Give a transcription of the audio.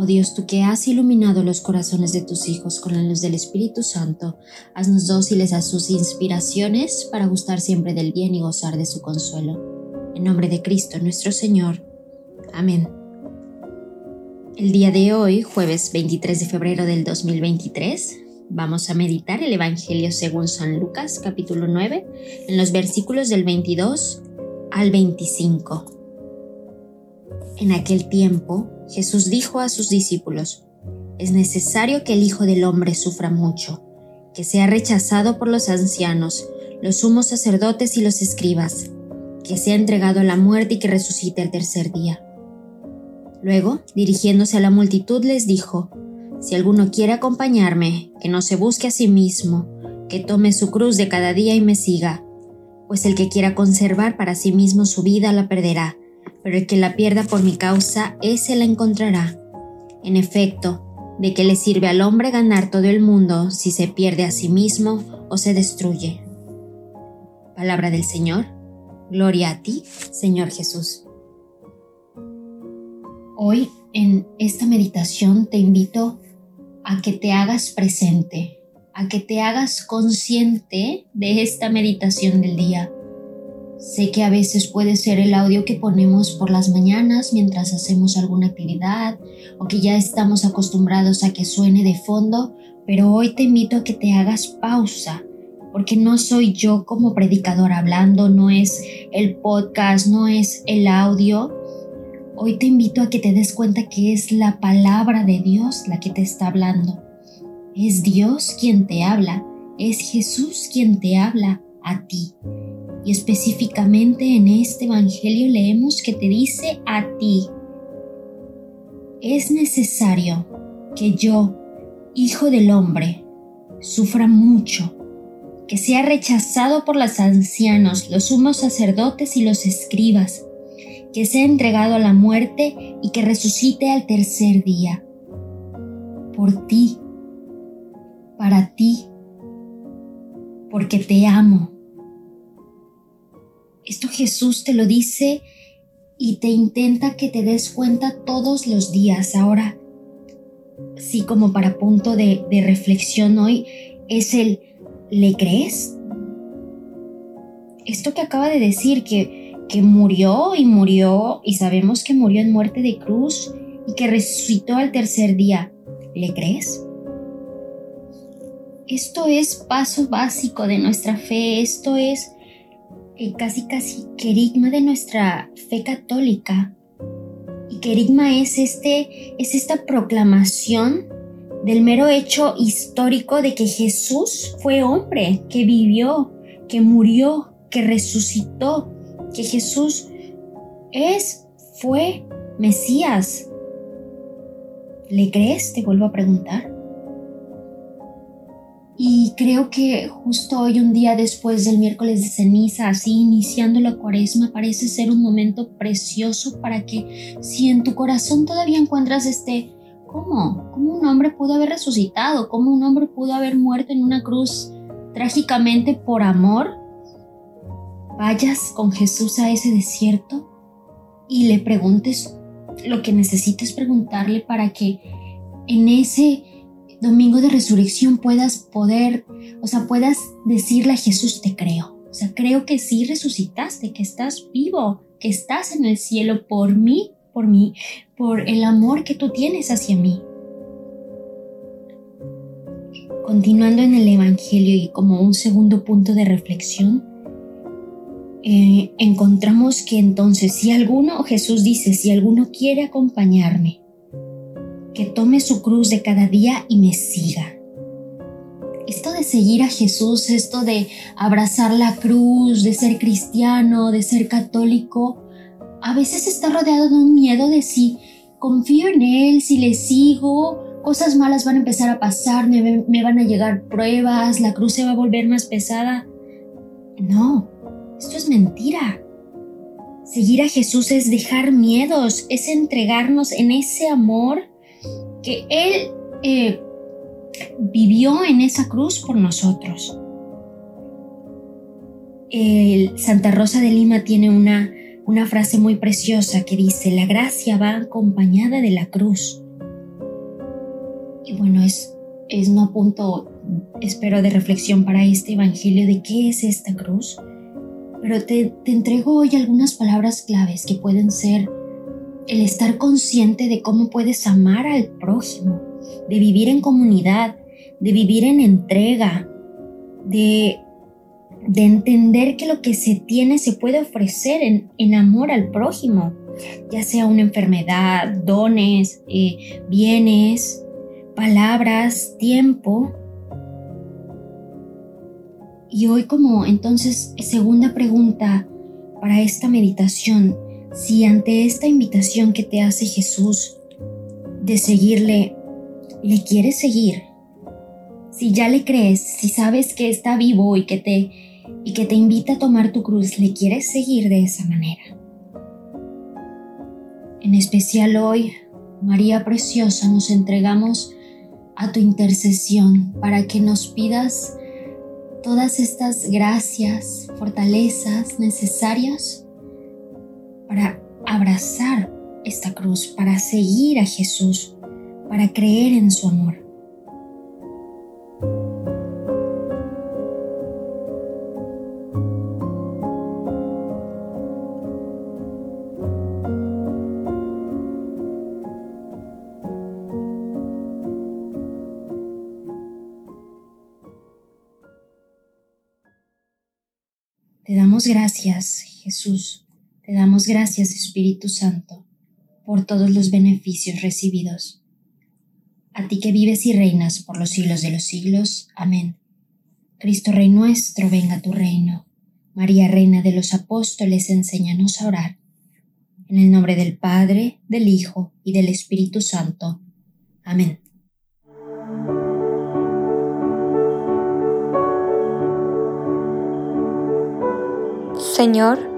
Oh Dios, tú que has iluminado los corazones de tus hijos con la luz del Espíritu Santo, haznos dóciles a sus inspiraciones para gustar siempre del bien y gozar de su consuelo. En nombre de Cristo nuestro Señor. Amén. El día de hoy, jueves 23 de febrero del 2023, vamos a meditar el Evangelio según San Lucas capítulo 9 en los versículos del 22 al 25. En aquel tiempo, Jesús dijo a sus discípulos, es necesario que el Hijo del Hombre sufra mucho, que sea rechazado por los ancianos, los sumos sacerdotes y los escribas, que sea entregado a la muerte y que resucite el tercer día. Luego, dirigiéndose a la multitud, les dijo, Si alguno quiere acompañarme, que no se busque a sí mismo, que tome su cruz de cada día y me siga, pues el que quiera conservar para sí mismo su vida la perderá, pero el que la pierda por mi causa, ese la encontrará. En efecto, ¿de qué le sirve al hombre ganar todo el mundo si se pierde a sí mismo o se destruye? Palabra del Señor. Gloria a ti, Señor Jesús. Hoy en esta meditación te invito a que te hagas presente, a que te hagas consciente de esta meditación del día. Sé que a veces puede ser el audio que ponemos por las mañanas mientras hacemos alguna actividad o que ya estamos acostumbrados a que suene de fondo, pero hoy te invito a que te hagas pausa, porque no soy yo como predicador hablando, no es el podcast, no es el audio, Hoy te invito a que te des cuenta que es la palabra de Dios la que te está hablando. Es Dios quien te habla, es Jesús quien te habla a ti. Y específicamente en este Evangelio leemos que te dice a ti, es necesario que yo, Hijo del Hombre, sufra mucho, que sea rechazado por los ancianos, los sumos sacerdotes y los escribas, que sea entregado a la muerte y que resucite al tercer día. Por ti, para ti, porque te amo. Esto Jesús te lo dice y te intenta que te des cuenta todos los días. Ahora, sí como para punto de, reflexión hoy, es el, ¿le crees? Esto que acaba de decir, que que murió y murió y sabemos que murió en muerte de cruz y que resucitó al tercer día. ¿Le crees? Esto es paso básico de nuestra fe, esto es eh, casi casi querigma de nuestra fe católica. Y querigma es, este, es esta proclamación del mero hecho histórico de que Jesús fue hombre, que vivió, que murió, que resucitó, que Jesús es, fue Mesías. ¿Le crees? Te vuelvo a preguntar. Creo que justo hoy, un día después del miércoles de ceniza, así iniciando la cuaresma, parece ser un momento precioso para que si en tu corazón todavía encuentras este, ¿cómo? ¿Cómo un hombre pudo haber resucitado? ¿Cómo un hombre pudo haber muerto en una cruz trágicamente por amor? vayas con Jesús a ese desierto y le preguntes lo que necesites preguntarle para que en ese domingo de resurrección puedas poder, o sea, puedas decirle a Jesús, te creo. O sea, creo que sí resucitaste, que estás vivo, que estás en el cielo por mí, por mí, por el amor que tú tienes hacia mí. Continuando en el Evangelio y como un segundo punto de reflexión, eh, encontramos que entonces si alguno, Jesús dice, si alguno quiere acompañarme, que tome su cruz de cada día y me siga. Esto de seguir a Jesús, esto de abrazar la cruz, de ser cristiano, de ser católico, a veces está rodeado de un miedo de si confío en Él, si le sigo, cosas malas van a empezar a pasar, me, me van a llegar pruebas, la cruz se va a volver más pesada. No, esto es mentira. Seguir a Jesús es dejar miedos, es entregarnos en ese amor que Él eh, vivió en esa cruz por nosotros. El Santa Rosa de Lima tiene una, una frase muy preciosa que dice, la gracia va acompañada de la cruz. Y bueno, es, es no punto, espero, de reflexión para este Evangelio de qué es esta cruz pero te, entrego hoy algunas palabras claves que pueden ser el estar consciente de cómo puedes amar al prójimo, de vivir en comunidad, de vivir en entrega, de, de entender que lo que se tiene se puede ofrecer en, amor al prójimo, ya sea una enfermedad, dones, eh, bienes, palabras, tiempo, y hoy como entonces segunda pregunta para esta meditación, si ante esta invitación que te hace Jesús de seguirle, le quieres seguir, si ya le crees, si sabes que está vivo y que te y que te invita a tomar tu cruz, le quieres seguir de esa manera. En especial hoy, María Preciosa, nos entregamos a tu intercesión para que nos pidas todas estas gracias, fortalezas necesarias para abrazar esta cruz, para seguir a Jesús, para creer en su amor. Te damos gracias, Jesús, te damos gracias, Espíritu Santo, por todos los beneficios recibidos. A ti que vives y reinas por los siglos de los siglos. Amén. Cristo Rey nuestro, venga tu reino. María, Reina de los Apóstoles, enséñanos a orar. En el nombre del Padre, del Hijo y del Espíritu Santo. Amén. Señor,